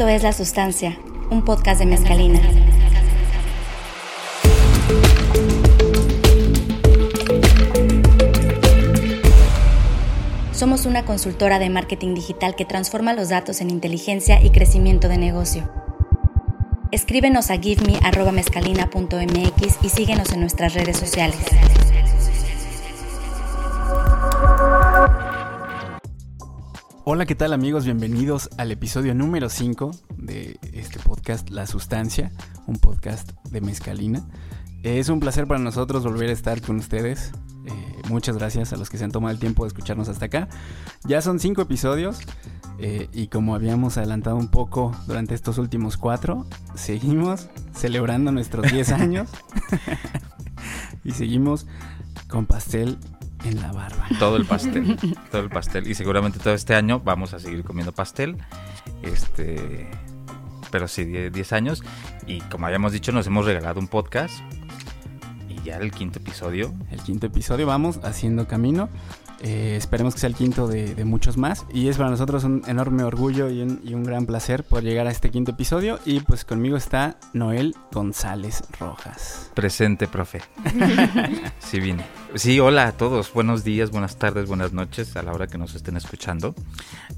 Esto es La Sustancia, un podcast de Mezcalina. Somos una consultora de marketing digital que transforma los datos en inteligencia y crecimiento de negocio. Escríbenos a giveme.mezcalina.mx y síguenos en nuestras redes sociales. Hola, ¿qué tal amigos? Bienvenidos al episodio número 5 de este podcast La Sustancia, un podcast de Mezcalina. Es un placer para nosotros volver a estar con ustedes. Eh, muchas gracias a los que se han tomado el tiempo de escucharnos hasta acá. Ya son cinco episodios eh, y como habíamos adelantado un poco durante estos últimos cuatro, seguimos celebrando nuestros 10 años y seguimos con pastel en la barba. Todo el pastel, todo el pastel. Y seguramente todo este año vamos a seguir comiendo pastel. Este, pero sí, 10 años. Y como habíamos dicho, nos hemos regalado un podcast. Y ya el quinto episodio. El quinto episodio, vamos haciendo camino. Eh, esperemos que sea el quinto de, muchos más. Y es para nosotros un enorme orgullo y un, gran placer por llegar a este quinto episodio. Y pues conmigo está Noel González Rojas. Presente, profe. sí, vine. Sí, hola a todos. Buenos días, buenas tardes, buenas noches a la hora que nos estén escuchando.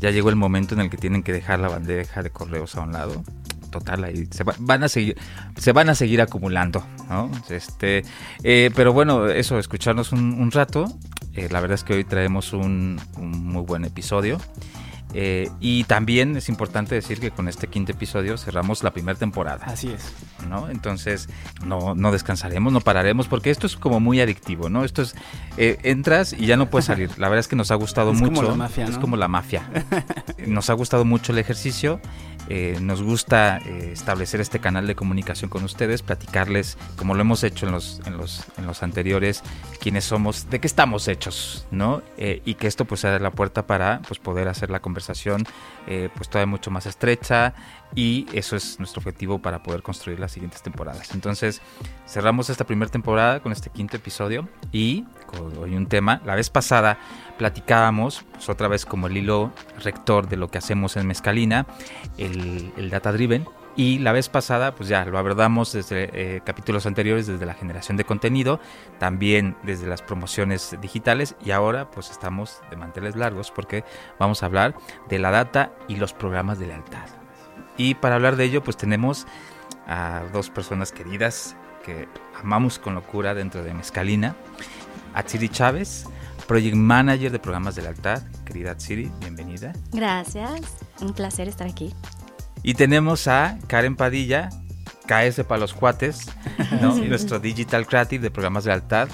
Ya llegó el momento en el que tienen que dejar la bandeja de correos a un lado total ahí se van a seguir se van a seguir acumulando ¿no? este eh, pero bueno eso escucharnos un rato eh, la verdad es que hoy traemos un, muy buen episodio. Eh, y también es importante decir que con este quinto episodio cerramos la primera temporada. Así es. ¿no? Entonces no, no descansaremos, no pararemos, porque esto es como muy adictivo, ¿no? Esto es, eh, entras y ya no puedes salir. La verdad es que nos ha gustado mucho. Como la mafia, Es como la mafia. nos ha gustado mucho el ejercicio. Eh, nos gusta eh, establecer este canal de comunicación con ustedes, platicarles, como lo hemos hecho en los, en los, en los anteriores, quiénes somos, de qué estamos hechos, ¿no? Eh, y que esto pues sea la puerta para pues, poder hacer la conversación pues todavía mucho más estrecha y eso es nuestro objetivo para poder construir las siguientes temporadas. Entonces cerramos esta primera temporada con este quinto episodio y hoy un tema. La vez pasada platicábamos, pues otra vez como el hilo rector de lo que hacemos en Mezcalina, el, Data Driven. Y la vez pasada, pues ya lo abordamos desde eh, capítulos anteriores, desde la generación de contenido, también desde las promociones digitales y ahora pues estamos de manteles largos porque vamos a hablar de la data y los programas de lealtad. Y para hablar de ello, pues tenemos a dos personas queridas que amamos con locura dentro de Mezcalina. A Chiri Chávez, Project Manager de programas de lealtad. Querida Tsiri, bienvenida. Gracias, un placer estar aquí. Y tenemos a Karen Padilla, KS para los cuates, nuestro Digital Creative de programas de lealtad,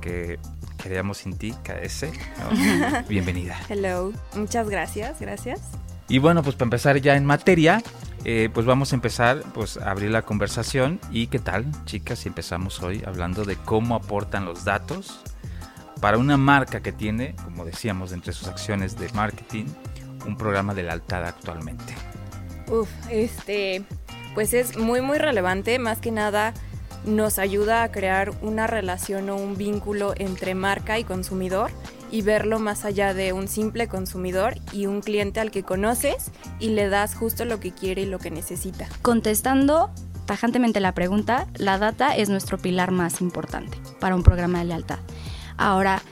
que queríamos sin ti, KS. Bienvenida. Hello, muchas gracias, gracias. Y bueno, pues para empezar ya en materia, eh, pues vamos a empezar pues, a abrir la conversación. ¿Y qué tal, chicas? Si empezamos hoy hablando de cómo aportan los datos para una marca que tiene, como decíamos, entre sus acciones de marketing, un programa de lealtad actualmente. Uf, este, pues es muy, muy relevante. Más que nada, nos ayuda a crear una relación o un vínculo entre marca y consumidor y verlo más allá de un simple consumidor y un cliente al que conoces y le das justo lo que quiere y lo que necesita. Contestando tajantemente la pregunta, la data es nuestro pilar más importante para un programa de lealtad. Ahora,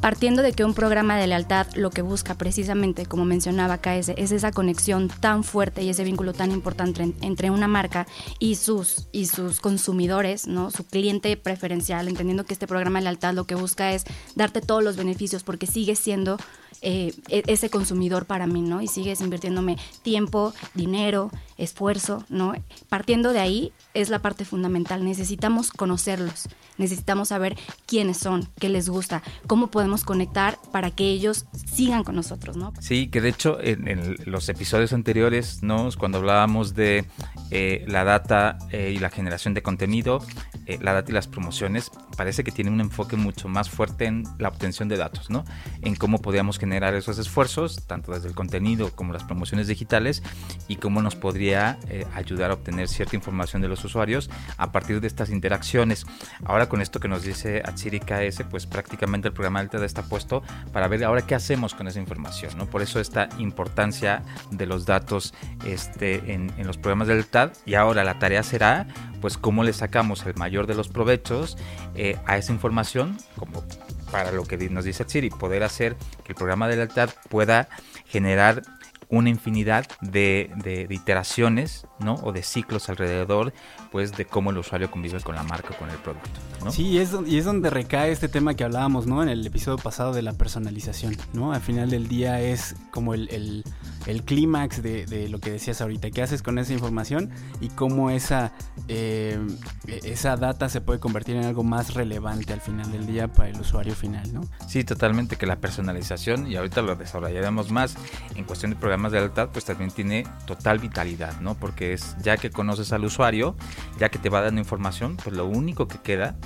partiendo de que un programa de lealtad lo que busca precisamente, como mencionaba KS, es esa conexión tan fuerte y ese vínculo tan importante entre una marca y sus, y sus consumidores, ¿no? su cliente preferencial, entendiendo que este programa de lealtad lo que busca es darte todos los beneficios porque sigue siendo eh, e-, ese consumidor para mí, ¿no? Y sigues invirtiéndome tiempo, dinero, esfuerzo, ¿no? Partiendo de ahí es la parte fundamental. Necesitamos conocerlos, necesitamos saber quiénes son, qué les gusta, cómo podemos conectar para que ellos sigan con nosotros, ¿no? Sí, que de hecho en, los episodios anteriores, ¿no? Cuando hablábamos de eh, la data eh, y la generación de contenido, eh, la data y las promociones parece que tiene un enfoque mucho más fuerte en la obtención de datos, ¿no? En cómo podríamos generar esos esfuerzos, tanto desde el contenido como las promociones digitales, y cómo nos podría eh, ayudar a obtener cierta información de los usuarios a partir de estas interacciones. Ahora con esto que nos dice Atsiri KS, pues prácticamente el programa Delta está puesto para ver ahora qué hacemos con esa información, ¿no? Por eso esta importancia de los datos este, en, en los programas del TAD y ahora la tarea será pues cómo le sacamos el mayor de los provechos eh, a esa información, como para lo que nos dice Siri, poder hacer que el programa de lealtad pueda generar una infinidad de, de, iteraciones ¿no? o de ciclos alrededor pues de cómo el usuario convive con la marca con el producto. ¿no? Sí, y es, y es donde recae este tema que hablábamos ¿no? en el episodio pasado de la personalización. ¿no? Al final del día es como el, el, el clímax de, de, lo que decías ahorita. ¿Qué haces con esa información y cómo esa, eh, esa data se puede convertir en algo más relevante al final del día para el usuario final? ¿no? Sí, totalmente, que la personalización, y ahorita lo desarrollaremos más en cuestión de programas de lealtad, pues también tiene total vitalidad, ¿no? Porque es ya que conoces al usuario, ya que te va dando información, pues lo único que queda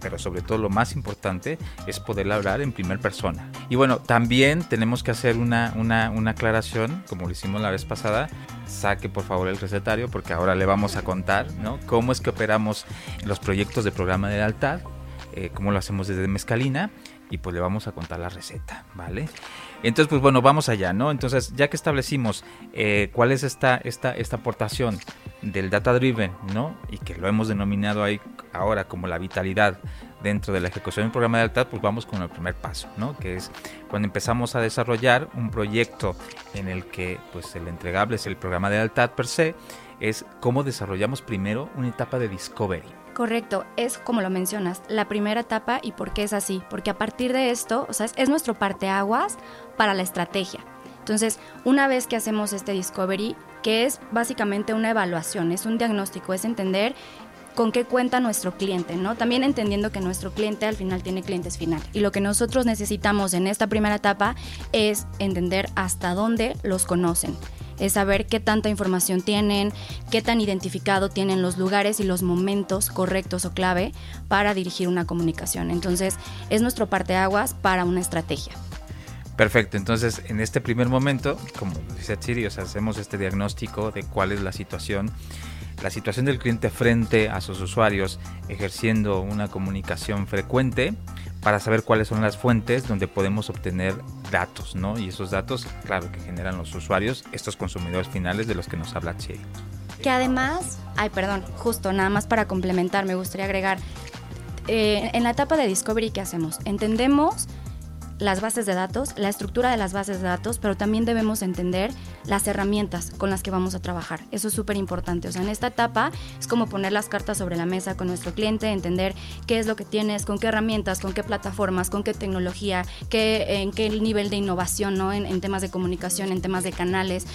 pero sobre todo lo más importante es poder hablar en primera persona. Y bueno, también tenemos que hacer una, una, una, aclaración, como lo hicimos la vez pasada, saque por favor el recetario porque ahora le vamos a contar ¿no? cómo es que operamos los proyectos de programa de lealtad, eh, cómo lo hacemos desde Mezcalina y pues le vamos a contar la receta, ¿vale? Entonces, pues bueno, vamos allá, ¿no? Entonces, ya que establecimos eh, cuál es esta, esta, esta aportación del data driven, ¿no? Y que lo hemos denominado ahí ahora como la vitalidad dentro de la ejecución del programa de lealtad, pues vamos con el primer paso, ¿no? Que es cuando empezamos a desarrollar un proyecto en el que pues el entregable es el programa de lealtad per se, es cómo desarrollamos primero una etapa de discovery. Correcto, es como lo mencionas, la primera etapa y por qué es así, porque a partir de esto, o sea, es, es nuestro parteaguas para la estrategia. Entonces, una vez que hacemos este discovery, que es básicamente una evaluación, es un diagnóstico, es entender con qué cuenta nuestro cliente, ¿no? También entendiendo que nuestro cliente al final tiene clientes final. Y lo que nosotros necesitamos en esta primera etapa es entender hasta dónde los conocen es saber qué tanta información tienen, qué tan identificado tienen los lugares y los momentos correctos o clave para dirigir una comunicación. Entonces, es nuestro parteaguas para una estrategia. Perfecto, entonces en este primer momento, como dice Chiri, hacemos este diagnóstico de cuál es la situación, la situación del cliente frente a sus usuarios, ejerciendo una comunicación frecuente para saber cuáles son las fuentes donde podemos obtener datos, ¿no? Y esos datos, claro, que generan los usuarios, estos consumidores finales de los que nos habla Chiri. Que además, ay, perdón, justo nada más para complementar, me gustaría agregar, eh, en la etapa de Discovery, ¿qué hacemos? Entendemos las bases de datos, la estructura de las bases de datos, pero también debemos entender las herramientas con las que vamos a trabajar. Eso es súper importante. O sea, en esta etapa es como poner las cartas sobre la mesa con nuestro cliente, entender qué es lo que tienes, con qué herramientas, con qué plataformas, con qué tecnología, qué, en qué nivel de innovación, ¿no? En, en temas de comunicación, en temas de canales,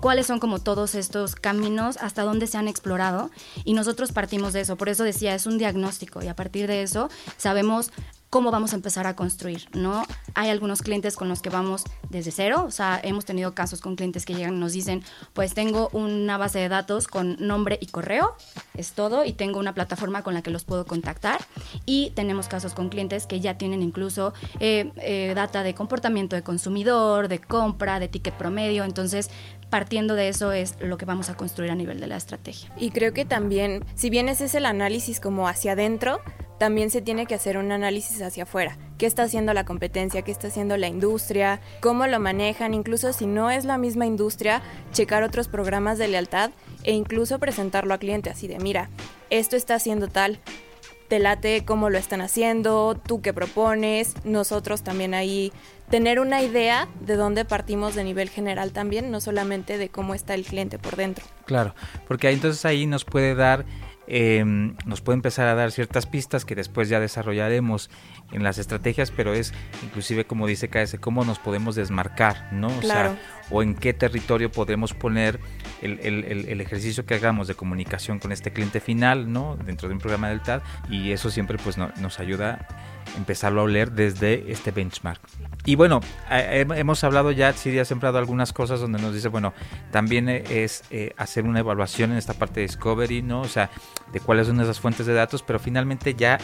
cuáles son como todos estos caminos, hasta dónde se han explorado y nosotros partimos de eso. Por eso decía, es un diagnóstico y a partir de eso sabemos cómo vamos a empezar a construir, ¿no? Hay algunos clientes con los que vamos desde cero, o sea, hemos tenido casos con clientes que llegan y nos dicen, pues tengo una base de datos con nombre y correo, es todo, y tengo una plataforma con la que los puedo contactar, y tenemos casos con clientes que ya tienen incluso eh, eh, data de comportamiento de consumidor, de compra, de ticket promedio, entonces partiendo de eso es lo que vamos a construir a nivel de la estrategia. Y creo que también, si bien ese es el análisis como hacia adentro, también se tiene que hacer un análisis hacia afuera. ¿Qué está haciendo la competencia? ¿Qué está haciendo la industria? ¿Cómo lo manejan? Incluso si no es la misma industria, checar otros programas de lealtad e incluso presentarlo a cliente así de, mira, esto está haciendo tal, te late cómo lo están haciendo, tú qué propones, nosotros también ahí tener una idea de dónde partimos de nivel general también, no solamente de cómo está el cliente por dentro. Claro, porque entonces ahí nos puede dar eh, nos puede empezar a dar ciertas pistas que después ya desarrollaremos en las estrategias, pero es inclusive como dice KS, cómo nos podemos desmarcar, ¿no? O Claro. sea, o en qué territorio podemos poner el, el- el- ejercicio que hagamos de comunicación con este cliente final, ¿no? Dentro de un programa del TAD y eso siempre pues no- nos ayuda empezarlo a oler desde este benchmark. Y bueno, hemos hablado ya, Siri ha sembrado algunas cosas donde nos dice, bueno, también es eh, hacer una evaluación en esta parte de Discovery, ¿no? O sea, de cuáles son esas fuentes de datos, pero finalmente ya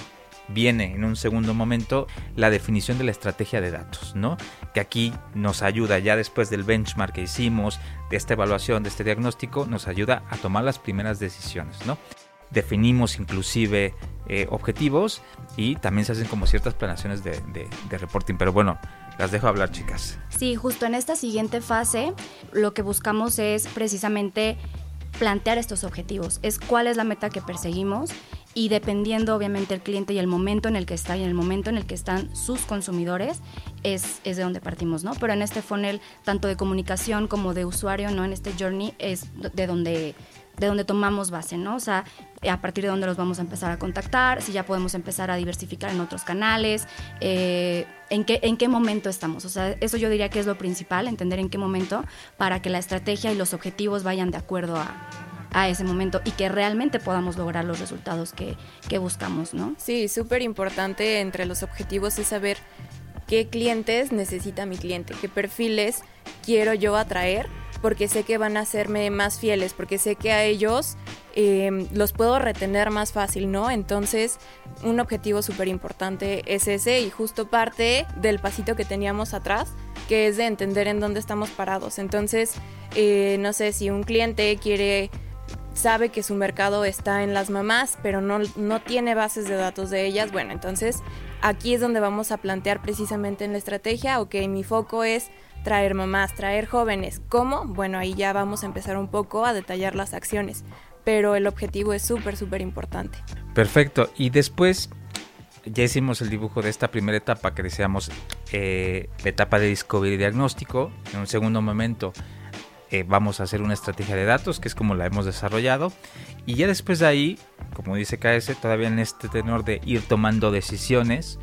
viene en un segundo momento la definición de la estrategia de datos, ¿no? Que aquí nos ayuda ya después del benchmark que hicimos, de esta evaluación, de este diagnóstico, nos ayuda a tomar las primeras decisiones, ¿no? Definimos inclusive eh, objetivos y también se hacen como ciertas planeaciones de, de reporting, pero bueno, las dejo hablar, chicas. Sí, justo en esta siguiente fase lo que buscamos es precisamente plantear estos objetivos, es cuál es la meta que perseguimos y dependiendo obviamente el cliente y el momento en el que está y el momento en el que están sus consumidores, es, es de donde partimos, ¿no? Pero en este funnel, tanto de comunicación como de usuario, ¿no? En este journey es de donde de donde tomamos base, ¿no? O sea, a partir de donde los vamos a empezar a contactar, si ya podemos empezar a diversificar en otros canales, eh, en, qué, en qué momento estamos. O sea, eso yo diría que es lo principal, entender en qué momento para que la estrategia y los objetivos vayan de acuerdo a, a ese momento y que realmente podamos lograr los resultados que, que buscamos, ¿no? Sí, súper importante entre los objetivos es saber qué clientes necesita mi cliente, qué perfiles quiero yo atraer porque sé que van a hacerme más fieles, porque sé que a ellos em, los puedo retener más fácil, ¿no? Entonces, un objetivo súper importante es ese y justo parte del pasito que teníamos atrás, que es de entender en dónde estamos parados. Entonces, eh, no sé, si un cliente quiere sabe que su mercado está en las mamás, pero no, no tiene bases de datos de ellas, bueno, entonces aquí es donde vamos a plantear precisamente en la estrategia, ok, mi foco es traer mamás, traer jóvenes. ¿Cómo? Bueno, ahí ya vamos a empezar un poco a detallar las acciones, pero el objetivo es súper, súper importante. Perfecto. Y después ya hicimos el dibujo de esta primera etapa que deseamos, eh, la etapa de discovery y diagnóstico. En un segundo momento eh, vamos a hacer una estrategia de datos, que es como la hemos desarrollado. Y ya después de ahí, como dice KS, todavía en este tenor de ir tomando decisiones,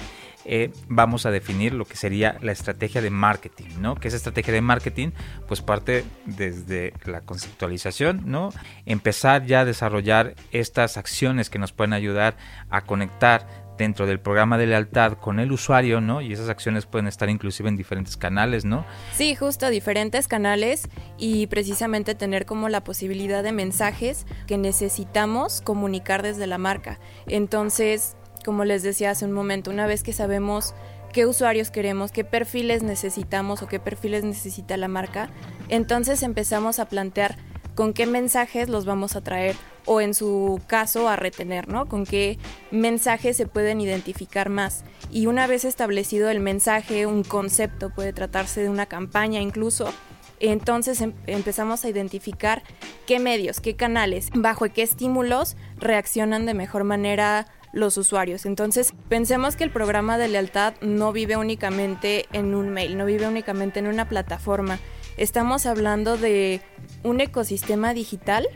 eh, vamos a definir lo que sería la estrategia de marketing, ¿no? Que esa estrategia de marketing, pues parte desde la conceptualización, ¿no? Empezar ya a desarrollar estas acciones que nos pueden ayudar a conectar dentro del programa de lealtad con el usuario, ¿no? Y esas acciones pueden estar inclusive en diferentes canales, ¿no? Sí, justo diferentes canales y precisamente tener como la posibilidad de mensajes que necesitamos comunicar desde la marca. Entonces, como les decía hace un momento, una vez que sabemos qué usuarios queremos, qué perfiles necesitamos o qué perfiles necesita la marca, entonces empezamos a plantear con qué mensajes los vamos a traer o en su caso a retener, ¿no? Con qué mensajes se pueden identificar más. Y una vez establecido el mensaje, un concepto, puede tratarse de una campaña incluso, entonces em, empezamos a identificar qué medios, qué canales, bajo qué estímulos reaccionan de mejor manera los usuarios. Entonces, pensemos que el programa de lealtad no vive únicamente en un mail, no vive únicamente en una plataforma. Estamos hablando de un ecosistema digital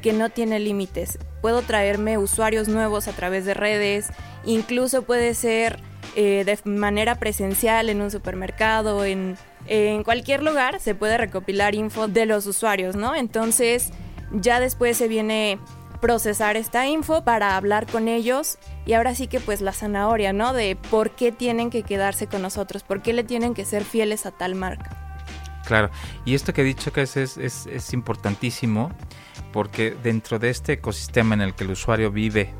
que no tiene límites. Puedo traerme usuarios nuevos a través de redes, incluso puede ser eh, de manera presencial en un supermercado, en, en cualquier lugar se puede recopilar info de los usuarios, ¿no? Entonces ya después se viene procesar esta info para hablar con ellos y ahora sí que pues la zanahoria, ¿no? De por qué tienen que quedarse con nosotros, por qué le tienen que ser fieles a tal marca. Claro, y esto que he dicho que es, es, es importantísimo porque dentro de este ecosistema en el que el usuario vive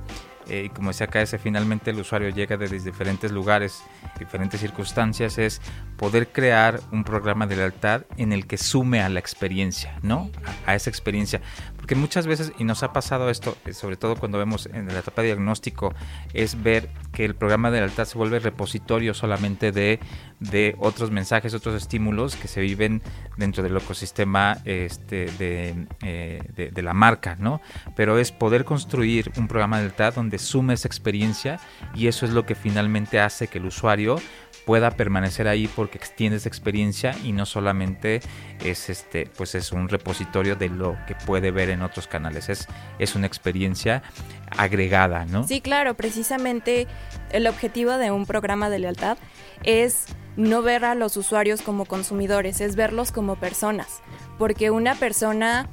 eh, como decía KS, finalmente el usuario llega desde diferentes lugares, diferentes circunstancias, es poder crear un programa de lealtad en el que sume a la experiencia, ¿no? A, esa experiencia. Porque muchas veces, y nos ha pasado esto, eh, sobre todo cuando vemos en la etapa de diagnóstico, es ver que el programa de lealtad se vuelve repositorio solamente de, de otros mensajes, otros estímulos que se viven dentro del ecosistema este, de, eh, de, de, la marca, ¿no? Pero es poder construir un programa de lealtad donde sume esa experiencia y eso es lo que finalmente hace que el usuario pueda permanecer ahí porque extiende esa experiencia y no solamente es este pues es un repositorio de lo que puede ver en otros canales es, es una experiencia agregada no sí claro precisamente el objetivo de un programa de lealtad es no ver a los usuarios como consumidores es verlos como personas porque una persona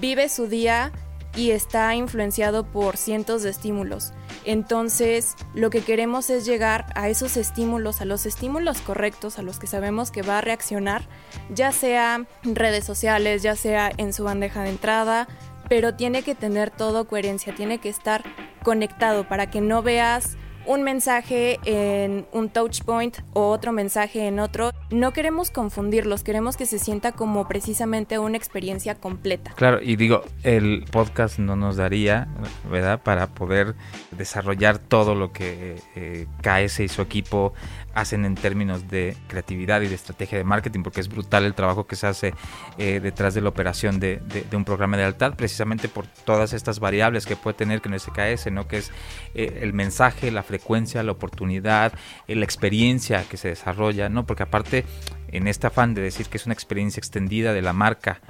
vive su día y está influenciado por cientos de estímulos. Entonces, lo que queremos es llegar a esos estímulos, a los estímulos correctos, a los que sabemos que va a reaccionar, ya sea redes sociales, ya sea en su bandeja de entrada, pero tiene que tener todo coherencia, tiene que estar conectado para que no veas un mensaje en un touch point o otro mensaje en otro. No queremos confundirlos, queremos que se sienta como precisamente una experiencia completa. Claro, y digo, el podcast no nos daría, ¿verdad?, para poder desarrollar todo lo que eh, KS y su equipo hacen en términos de creatividad y de estrategia de marketing, porque es brutal el trabajo que se hace eh, detrás de la operación de, un programa de lealtad, precisamente por todas estas variables que puede tener que no es SKS, ¿no? que es eh, el mensaje, la frecuencia, la oportunidad, eh, la experiencia que se desarrolla, ¿no? porque aparte en este afán de decir que es una experiencia extendida de la marca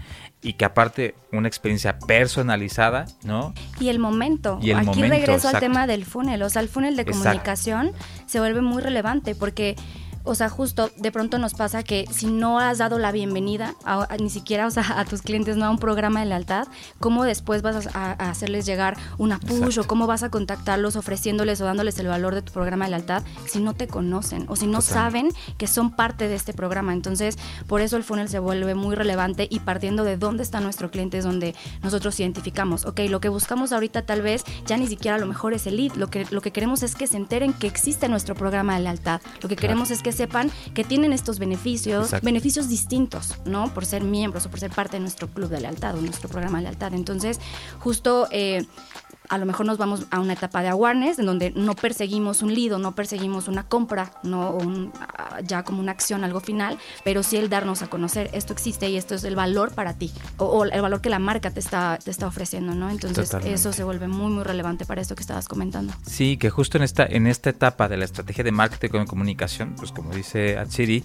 y que aparte una experiencia personalizada, ¿no? Y el momento. Aquí regreso al tema del funnel, o sea, el funnel de comunicación se vuelve muy relevante porque o sea, justo de pronto nos pasa que si no has dado la bienvenida, ni siquiera o sea, a tus clientes, no a un programa de lealtad, ¿cómo después vas a, hacerles llegar una push o cómo vas a contactarlos ofreciéndoles o dándoles el valor de tu programa de lealtad si no te conocen o si no saben que son parte de este programa? Entonces, por eso el funnel se vuelve muy relevante y partiendo de dónde está nuestro cliente es donde nosotros identificamos, ok, lo que buscamos ahorita tal vez ya ni siquiera a lo mejor es el lead, lo que, lo que queremos es que se enteren que existe nuestro programa de lealtad, lo que queremos es que sepan que tienen estos beneficios, beneficios distintos, ¿no? Por ser miembros o por ser parte de nuestro club de lealtad o nuestro programa de lealtad. Entonces, justo eh, a lo mejor nos vamos a una etapa de awareness en donde no perseguimos un lido, no perseguimos una compra, no ah, ya como una acción, algo final, pero sí el darnos a conocer esto existe y esto es el valor para ti o, el valor que la marca te está, te está ofreciendo, ¿no? Entonces eso se vuelve muy, muy relevante para esto que estabas comentando. Sí, que justo en esta, en esta etapa de la estrategia de marketing y comunicación, pues como dice Atsiri,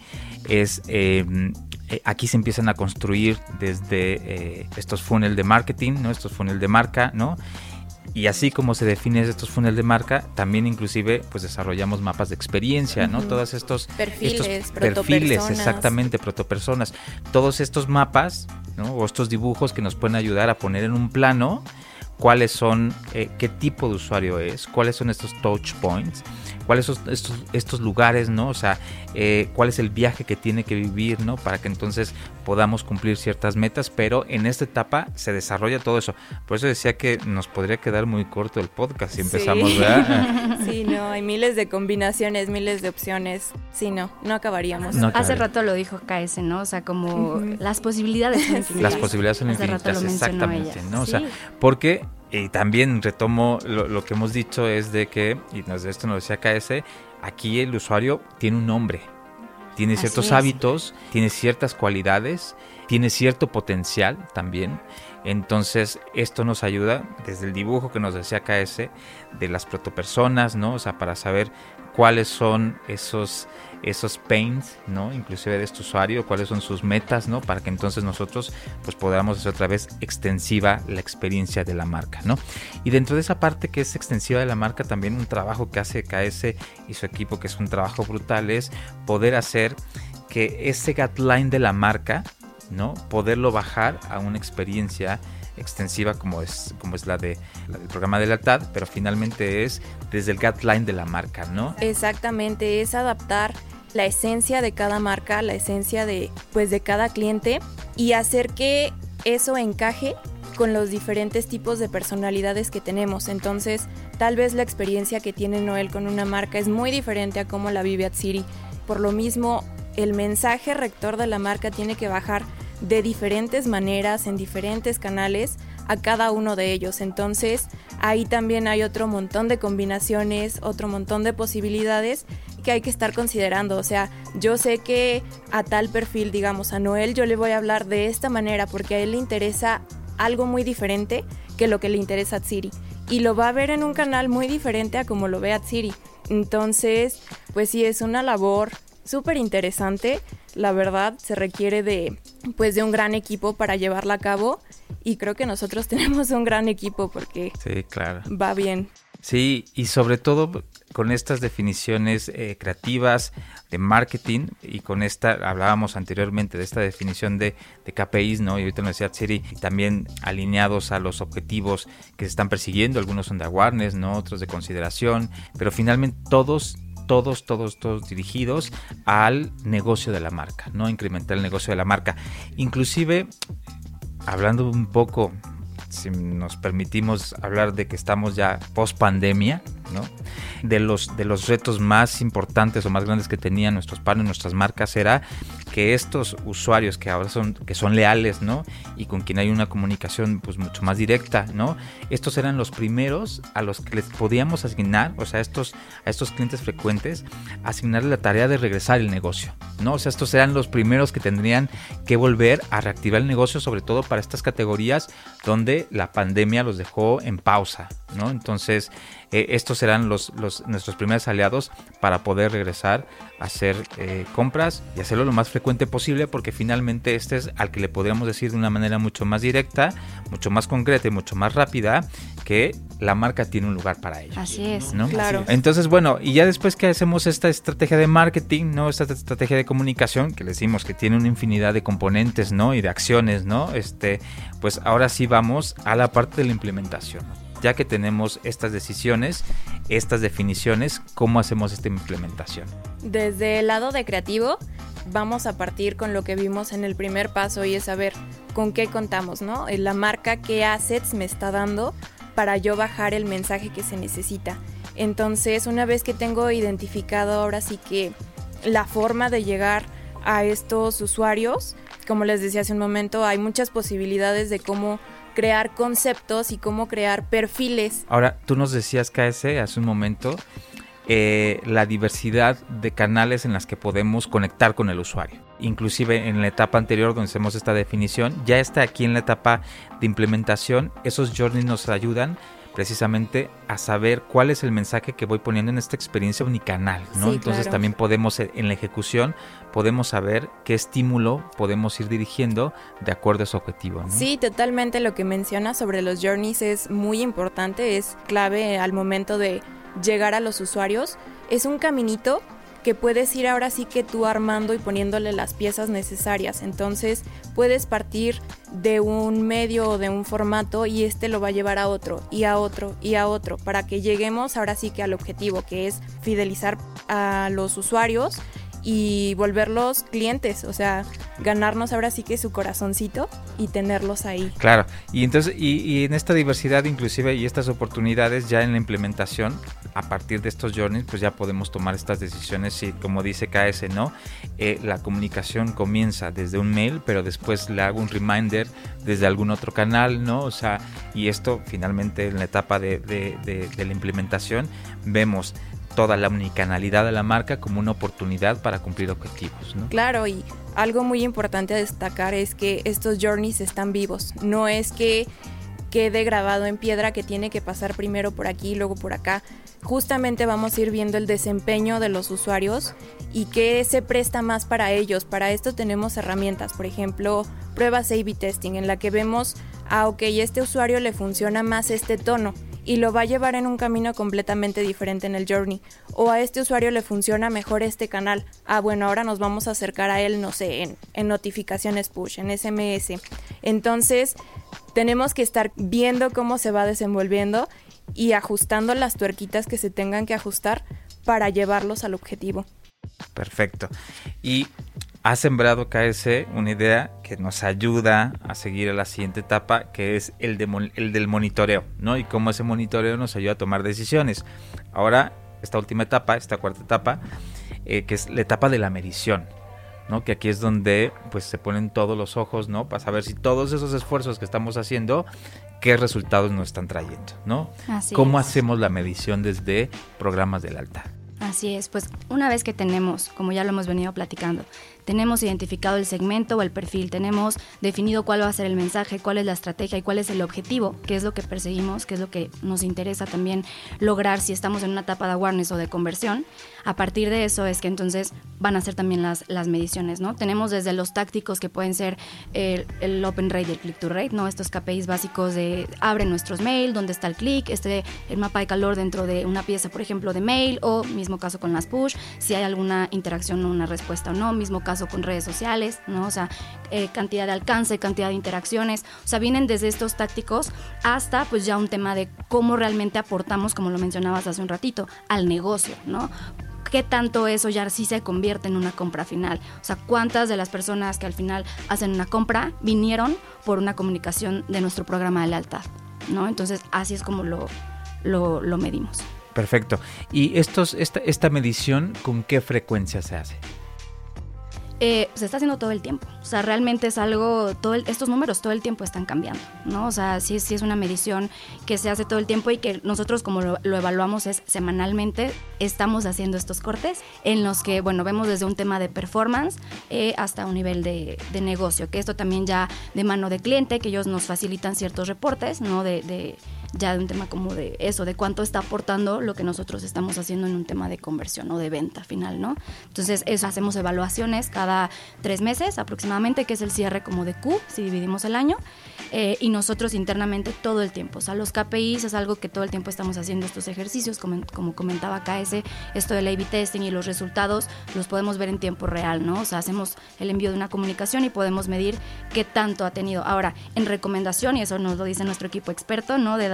es... Em, eh, aquí se empiezan a construir desde eh, estos funnel de marketing, ¿no? Estos funnel de marca, ¿no? Y así como se definen estos funnels de marca, también inclusive pues desarrollamos mapas de experiencia, ¿no? Todos estos perfiles, estos perfiles, exactamente, protopersonas. Todos estos mapas, ¿no? O estos dibujos que nos pueden ayudar a poner en un plano cuáles son, eh, qué tipo de usuario es, cuáles son estos touch points, cuáles son estos, estos lugares, ¿no? O sea, eh, cuál es el viaje que tiene que vivir, ¿no? Para que entonces podamos cumplir ciertas metas, pero en esta etapa se desarrolla todo eso. Por eso decía que nos podría quedar muy corto el podcast si empezamos, sí. ¿verdad? sí, no, hay miles de combinaciones, miles de opciones. Sí, no, no acabaríamos. Hace rato lo dijo KS, ¿no? O sea, como las posibilidades son infinitas. Las posibilidades son infinitas, exactamente, ¿no? O sea, porque y también retomo lo, que hemos dicho es de que, y esto nos decía KS, aquí el usuario tiene un nombre, tiene ciertos hábitos, tiene ciertas cualidades, tiene cierto potencial también. Entonces, esto nos ayuda desde el dibujo que nos decía KS de las protopersonas, ¿no? O sea, para saber cuáles son esos esos pains, ¿no? Inclusive de este usuario, cuáles son sus metas, ¿no? Para que entonces nosotros pues podamos hacer otra vez extensiva la experiencia de la marca, ¿no? Y dentro de esa parte que es extensiva de la marca, también un trabajo que hace KS y su equipo, que es un trabajo brutal, es poder hacer que ese guideline de la marca, ¿no? Poderlo bajar a una experiencia extensiva como es, como es la, de, del programa de lealtad, pero finalmente es desde el guideline de la marca, ¿no? Exactamente, es adaptar la esencia de cada marca, la esencia de, pues, de cada cliente y hacer que eso encaje con los diferentes tipos de personalidades que tenemos. Entonces, tal vez la experiencia que tiene Noel con una marca es muy diferente a cómo la vive Atsiri. Por lo mismo, el mensaje rector de la marca tiene que bajar de diferentes maneras, en diferentes canales, a cada uno de ellos. Entonces, ahí también hay otro montón de combinaciones, otro montón de posibilidades que hay que estar considerando. O sea, yo sé que a tal perfil, digamos, a Noel, yo le voy a hablar de esta manera porque a él le interesa algo muy diferente que lo que le interesa a Tsiri. Y lo va a ver en un canal muy diferente a como lo ve a Tsiri. Entonces, pues sí, es una labor súper interesante. La verdad, se requiere de, pues, de un gran equipo para llevarla a cabo. Y creo que nosotros tenemos un gran equipo porque sí, claro. va bien. Sí, y sobre todo con estas definiciones eh, creativas de marketing y con esta, hablábamos anteriormente de esta definición de, de KPIs, ¿no? Y ahorita nos decía Siri, también alineados a los objetivos que se están persiguiendo, algunos son de awareness, ¿no? Otros de consideración, pero finalmente todos todos, todos, todos dirigidos al negocio de la marca, ¿no? Incrementar el negocio de la marca. Inclusive, hablando un poco, si nos permitimos hablar de que estamos ya post pandemia, De los, de los retos más importantes o más grandes que tenían nuestros panes, nuestras marcas, era que estos usuarios que ahora son, que son leales, ¿no? Y con quien hay una comunicación pues mucho más directa, ¿no? Estos eran los primeros a los que les podíamos asignar, o sea, estos, a estos clientes frecuentes, asignarle la tarea de regresar el negocio, ¿no? O sea, estos eran los primeros que tendrían que volver a reactivar el negocio, sobre todo para estas categorías donde la pandemia los dejó en pausa, ¿no? Entonces, eh, estos serán los, los, nuestros primeros aliados para poder regresar a hacer eh, compras y hacerlo lo más frecuente posible porque finalmente este es al que le podríamos decir de una manera mucho más directa, mucho más concreta y mucho más rápida que la marca tiene un lugar para ellos. Así es, ¿no? Claro. Entonces, bueno, y ya después que hacemos esta estrategia de marketing, ¿no? Esta estrategia de comunicación, que les decimos que tiene una infinidad de componentes, ¿no? Y de acciones, ¿no? Este, pues ahora sí vamos a la parte de la implementación ya que tenemos estas decisiones, estas definiciones, ¿cómo hacemos esta implementación? Desde el lado de creativo, vamos a partir con lo que vimos en el primer paso y es saber con qué contamos, ¿no? La marca, qué assets me está dando para yo bajar el mensaje que se necesita. Entonces, una vez que tengo identificado ahora sí que la forma de llegar a estos usuarios, como les decía hace un momento, hay muchas posibilidades de cómo crear conceptos y cómo crear perfiles. Ahora, tú nos decías, KS, hace un momento, eh, la diversidad de canales en las que podemos conectar con el usuario. Inclusive en la etapa anterior donde hacemos esta definición, ya está aquí en la etapa de implementación, esos journeys nos ayudan precisamente a saber cuál es el mensaje que voy poniendo en esta experiencia unicanal, ¿no? Sí, Entonces claro. también podemos eh, en la ejecución podemos saber qué estímulo podemos ir dirigiendo de acuerdo a su objetivo, ¿no? Sí, totalmente lo que mencionas sobre los journeys es muy importante, es clave al momento de llegar a los usuarios. Es un caminito que puedes ir ahora sí que tú armando y poniéndole las piezas necesarias. Entonces puedes partir de un medio o de un formato y este lo va a llevar a otro y a otro y a otro para que lleguemos ahora sí que al objetivo que es fidelizar a los usuarios y volverlos clientes, o sea, ganarnos ahora sí que su corazoncito y tenerlos ahí. Claro, y entonces, y, en esta diversidad inclusive y estas oportunidades ya en la implementación, a partir de estos journeys, pues ya podemos tomar estas decisiones y como dice KS, ¿no? Eh, la comunicación comienza desde un mail, pero después le hago un reminder desde algún otro canal, ¿no? O sea, y esto finalmente en la etapa de la implementación vemos toda la unicanalidad de la marca como una oportunidad para cumplir objetivos. Claro, y algo muy importante a destacar es que estos journeys están vivos. No es que quede grabado en piedra que tiene que pasar primero por aquí y luego por acá. Justamente vamos a ir viendo el desempeño de los usuarios y qué se presta más para ellos. Para esto tenemos herramientas, por ejemplo, pruebas A-B testing, en la que vemos, ah, ok, este usuario le funciona más este tono y lo va a llevar en un camino completamente diferente en el journey. O a este usuario le funciona mejor este canal. Ah, bueno, ahora nos vamos a acercar a él, no sé, en, en notificaciones push, en SMS. Entonces, tenemos que estar viendo cómo se va desenvolviendo y ajustando las tuerquitas que se tengan que ajustar para llevarlos al objetivo. Perfecto. Y ha sembrado KS una idea que nos ayuda a seguir a la siguiente etapa, que es el, de el del monitoreo, ¿no? Y cómo ese monitoreo nos ayuda a tomar decisiones. Ahora, esta última etapa, esta cuarta etapa, eh, que es la etapa de la medición. ¿no? Que aquí es donde pues se ponen todos los ojos, ¿no? Para saber si todos esos esfuerzos que estamos haciendo, qué resultados nos están trayendo, ¿no? Así ¿Cómo es. hacemos la medición desde programas del altar? Así es, pues una vez que tenemos, como ya lo hemos venido platicando, tenemos identificado el segmento o el perfil, tenemos definido cuál va a ser el mensaje, cuál es la estrategia y cuál es el objetivo, qué es lo que perseguimos, qué es lo que nos interesa también lograr si estamos en una etapa de awareness o de conversión. A partir de eso es que entonces van a ser también las, las mediciones, ¿no? Tenemos desde los tácticos que pueden ser el, el open rate y el click to rate, ¿no? Estos KPIs básicos de abre nuestros mail, dónde está el click, este, el mapa de calor dentro de una pieza, por ejemplo, de mail o mismo caso con las push, si hay alguna interacción o una respuesta o no, mismo caso con redes sociales, ¿no? O sea, eh, cantidad de alcance, cantidad de interacciones, o sea, vienen desde estos tácticos hasta pues ya un tema de cómo realmente aportamos, como lo mencionabas hace un ratito, al negocio, ¿no? qué tanto eso ya sí se convierte en una compra final. O sea, cuántas de las personas que al final hacen una compra vinieron por una comunicación de nuestro programa de lealtad, ¿no? Entonces, así es como lo, lo, lo medimos. Perfecto. ¿Y estos, esta, esta medición con qué frecuencia se hace? Eh, se está haciendo todo el tiempo. O sea, realmente es algo, todo estos números todo el tiempo están cambiando, ¿no? O sea, sí, sí es una medición que se hace todo el tiempo y que nosotros como lo, evaluamos es semanalmente, estamos haciendo estos cortes en los que, bueno, vemos desde un tema de performance eh, hasta un nivel de, de, negocio, que esto también ya de mano de cliente, que ellos nos facilitan ciertos reportes, ¿no? De, de ya de un tema como de eso, de cuánto está aportando lo que nosotros estamos haciendo en un tema de conversión o de venta final, ¿no? Entonces, eso hacemos evaluaciones cada tres meses aproximadamente, que es el cierre como de Q, si dividimos el año, eh, y nosotros internamente todo el tiempo. O sea, los KPIs es algo que todo el tiempo estamos haciendo estos ejercicios, como, como comentaba KS, esto del A-B testing y los resultados los podemos ver en tiempo real, ¿no? O sea, hacemos el envío de una comunicación y podemos medir qué tanto ha tenido. Ahora, en recomendación, y eso nos lo dice nuestro equipo experto, ¿no? De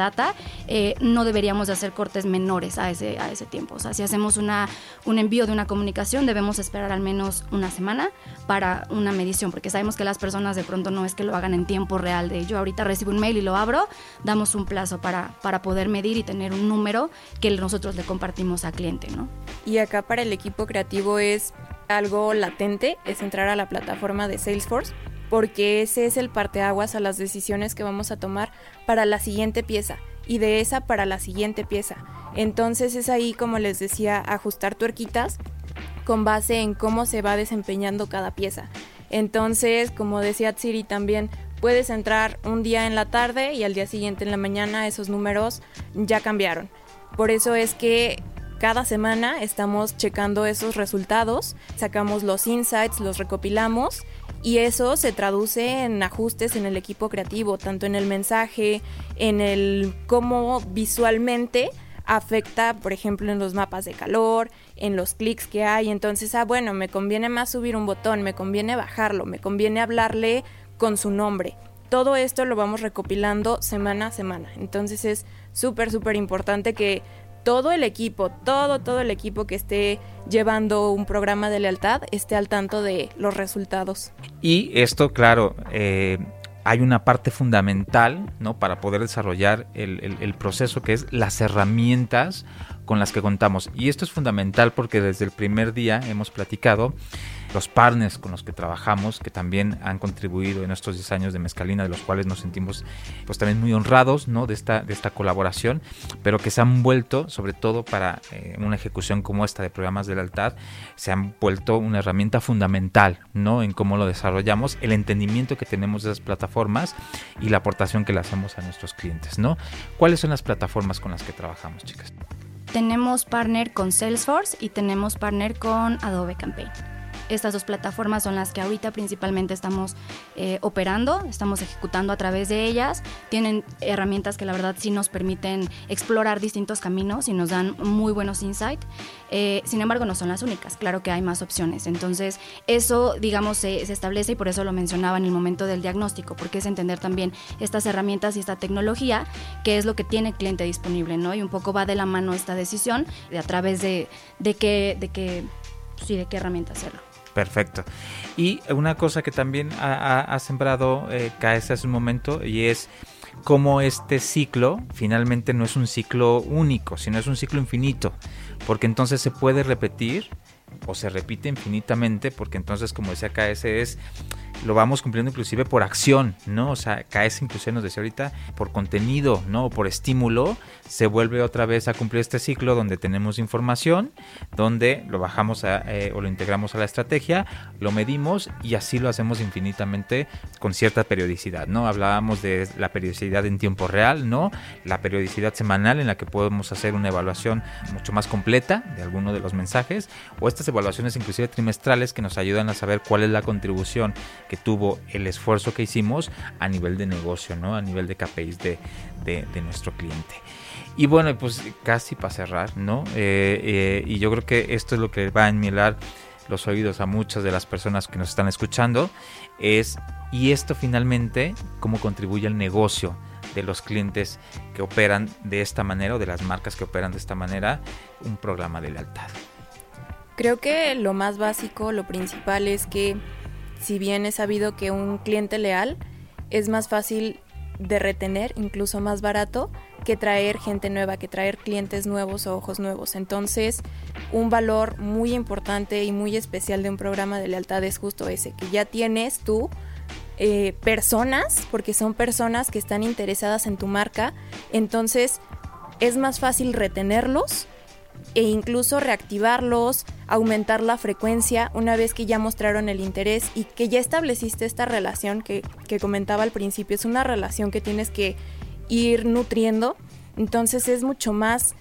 eh, no deberíamos de hacer cortes menores a ese, a ese tiempo. O sea, si hacemos una, un envío de una comunicación, debemos esperar al menos una semana para una medición, porque sabemos que las personas de pronto no es que lo hagan en tiempo real de yo ahorita recibo un mail y lo abro, damos un plazo para, para poder medir y tener un número que nosotros le compartimos al cliente, ¿no? Y acá para el equipo creativo es algo latente, es entrar a la plataforma de Salesforce porque ese es el parteaguas a las decisiones que vamos a tomar para la siguiente pieza y de esa para la siguiente pieza. Entonces es ahí, como les decía, ajustar tuerquitas con base en cómo se va desempeñando cada pieza. Entonces, como decía Tsiri también, puedes entrar un día en la tarde y al día siguiente en la mañana esos números ya cambiaron. Por eso es que cada semana estamos checando esos resultados, sacamos los insights, los recopilamos y eso se traduce en ajustes en el equipo creativo, tanto en el mensaje, en el cómo visualmente afecta, por ejemplo, en los mapas de calor, en los clics que hay. Entonces, ah, bueno, me conviene más subir un botón, me conviene bajarlo, me conviene hablarle con su nombre. Todo esto lo vamos recopilando semana a semana. Entonces es súper, súper importante que todo el equipo, todo, todo el equipo que esté llevando un programa de lealtad esté al tanto de los resultados. Y esto, claro, eh, hay una parte fundamental ¿no? para poder desarrollar el, el, proceso que es las herramientas con las que contamos. Y esto es fundamental porque desde el primer día hemos platicado los partners con los que trabajamos, que también han contribuido en estos 10 años de Mezcalina, de los cuales nos sentimos pues también muy honrados ¿no? de, esta, de esta colaboración, pero que se han vuelto, sobre todo para eh, una ejecución como esta de programas de lealtad, se han vuelto una herramienta fundamental ¿no? en cómo lo desarrollamos, el entendimiento que tenemos de esas plataformas y la aportación que le hacemos a nuestros clientes. ¿no? ¿Cuáles son las plataformas con las que trabajamos, chicas? Tenemos partner con Salesforce y tenemos partner con Adobe Campaign. Estas dos plataformas son las que ahorita principalmente estamos eh, operando, estamos ejecutando a través de ellas. Tienen herramientas que la verdad sí nos permiten explorar distintos caminos y nos dan muy buenos insights. Eh, sin embargo, no son las únicas, claro que hay más opciones. Entonces, eso, digamos, se, establece y por eso lo mencionaba en el momento del diagnóstico, porque es entender también estas herramientas y esta tecnología, que es lo que tiene el cliente disponible, ¿no? Y un poco va de la mano esta decisión de a través de, de qué, de qué, sí, de qué herramienta hacerlo. Perfecto. Y una cosa que también ha, sembrado eh, KS hace un momento y es cómo este ciclo finalmente no es un ciclo único, sino es un ciclo infinito, porque entonces se puede repetir o se repite infinitamente, porque entonces, como decía KS, es lo vamos cumpliendo inclusive por acción, ¿no? O sea, KS inclusive nos decía ahorita, por contenido, ¿no? Por estímulo, se vuelve otra vez a cumplir este ciclo donde tenemos información, donde lo bajamos eh, o lo integramos a la estrategia, lo medimos y así lo hacemos infinitamente con cierta periodicidad, ¿no? Hablábamos de la periodicidad en tiempo real, ¿no? La periodicidad semanal en la que podemos hacer una evaluación mucho más completa de alguno de los mensajes o estas evaluaciones inclusive trimestrales que nos ayudan a saber cuál es la contribución que tuvo el esfuerzo que hicimos a nivel de negocio, ¿no? A nivel de KPIs de, de, nuestro cliente. Y bueno, pues casi para cerrar, ¿no? Eh, eh, y yo creo que esto es lo que va a enmilar los oídos a muchas de las personas que nos están escuchando, es, y esto finalmente, cómo contribuye al negocio de los clientes que operan de esta manera o de las marcas que operan de esta manera un programa de lealtad. Creo que lo más básico, lo principal es que si bien es sabido que un cliente leal es más fácil de retener, incluso más barato, que traer gente nueva, que traer clientes nuevos o ojos nuevos. Entonces, un valor muy importante y muy especial de un programa de lealtad es justo ese, que ya tienes tú eh, personas, porque son personas que están interesadas en tu marca, entonces es más fácil retenerlos e incluso reactivarlos, aumentar la frecuencia una vez que ya mostraron el interés y que ya estableciste esta relación que, comentaba al principio. Es una relación que tienes que ir nutriendo, entonces es mucho más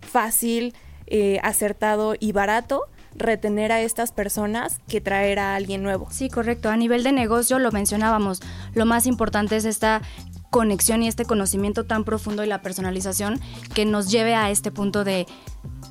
fácil, eh, acertado y barato retener a estas personas que traer a alguien nuevo. Sí, correcto. A nivel de negocio lo mencionábamos. Lo más importante es esta conexión y este conocimiento tan profundo y la personalización que nos lleve a este punto de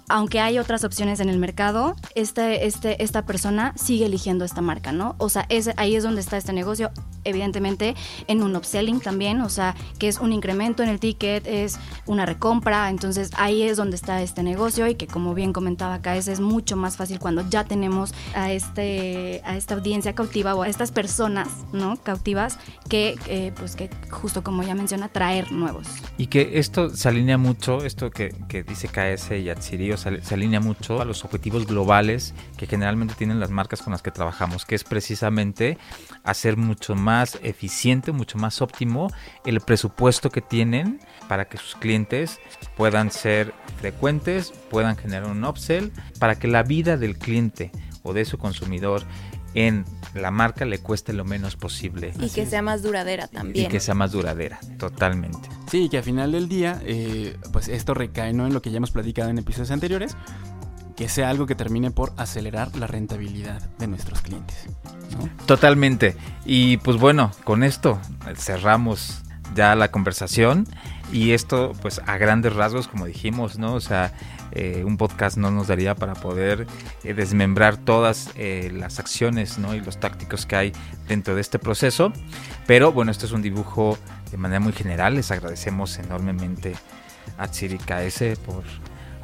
aunque hay otras opciones en el mercado, este, este, esta persona sigue eligiendo esta marca, ¿no? O sea, es, ahí es donde está este negocio, evidentemente en un upselling también, o sea, que es un incremento en el ticket, es una recompra, entonces ahí es donde está este negocio y que como bien comentaba acá, es, mucho más fácil cuando ya tenemos a, este, a esta audiencia cautiva o a estas personas, ¿no? Cautivas que, eh, pues que justo como ya menciona, traer nuevos. Y que esto se alinea mucho, esto que, que dice KS y Atsiri, se, alinea mucho a los objetivos globales que generalmente tienen las marcas con las que trabajamos, que es precisamente hacer mucho más eficiente, mucho más óptimo el presupuesto que tienen para que sus clientes puedan ser frecuentes, puedan generar un upsell, para que la vida del cliente o de su consumidor en la marca le cueste lo menos posible. Y que sea más duradera también. Y que sea más duradera, totalmente. Sí, que al final del día, eh, pues esto recae ¿no? en lo que ya hemos platicado en episodios anteriores, que sea algo que termine por acelerar la rentabilidad de nuestros clientes. Totalmente. Y pues bueno, con esto cerramos ya la conversación y esto pues a grandes rasgos como dijimos, ¿no? O sea, eh, un podcast no nos daría para poder eh, desmembrar todas eh, las acciones ¿no? y los tácticos que hay dentro de este proceso. Pero bueno, esto es un dibujo de manera muy general. Les agradecemos enormemente a Tsiri KS por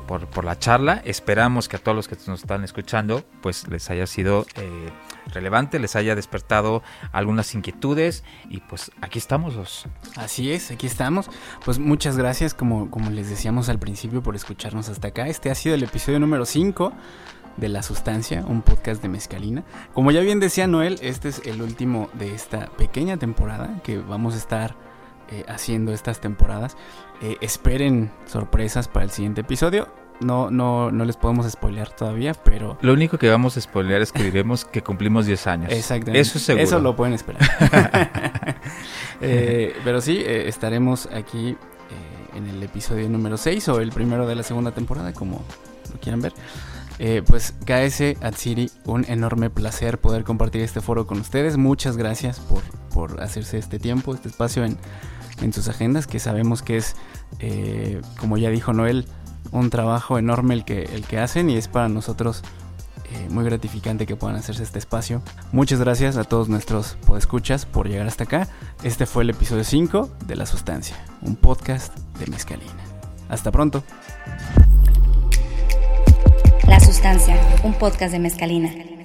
por, la charla. Esperamos que a todos los que nos están escuchando pues les haya sido eh, relevante, les haya despertado algunas inquietudes y pues aquí estamos. Así es, aquí estamos. Pues muchas gracias como, como les decíamos al principio por escucharnos hasta acá. Este ha sido el episodio número 5 de La Sustancia, un podcast de Mezcalina. Como ya bien decía Noel, este es el último de esta pequeña temporada que vamos a estar eh, haciendo estas temporadas. Eh, esperen sorpresas para el siguiente episodio. No, no, no les podemos spoilear todavía, pero... Lo único que vamos a spoilear es que diremos que cumplimos 10 años. Exactamente. Eso es seguro. Eso lo pueden esperar. Eh, pero sí, estaremos aquí en el episodio número 6 o el primero de la segunda temporada, como lo quieran ver. pues KS Atsiri, un enorme placer poder compartir este foro con ustedes. Muchas gracias por, por hacerse este tiempo, este espacio en en sus agendas, que sabemos que es, eh, como ya dijo Noel, un trabajo enorme el que, el que hacen y es para nosotros eh, muy gratificante que puedan hacerse este espacio. Muchas gracias a todos nuestros podescuchas por llegar hasta acá. Este fue el episodio 5 de La Sustancia, un podcast de Mezcalina. Hasta pronto. La Sustancia, un podcast de Mezcalina.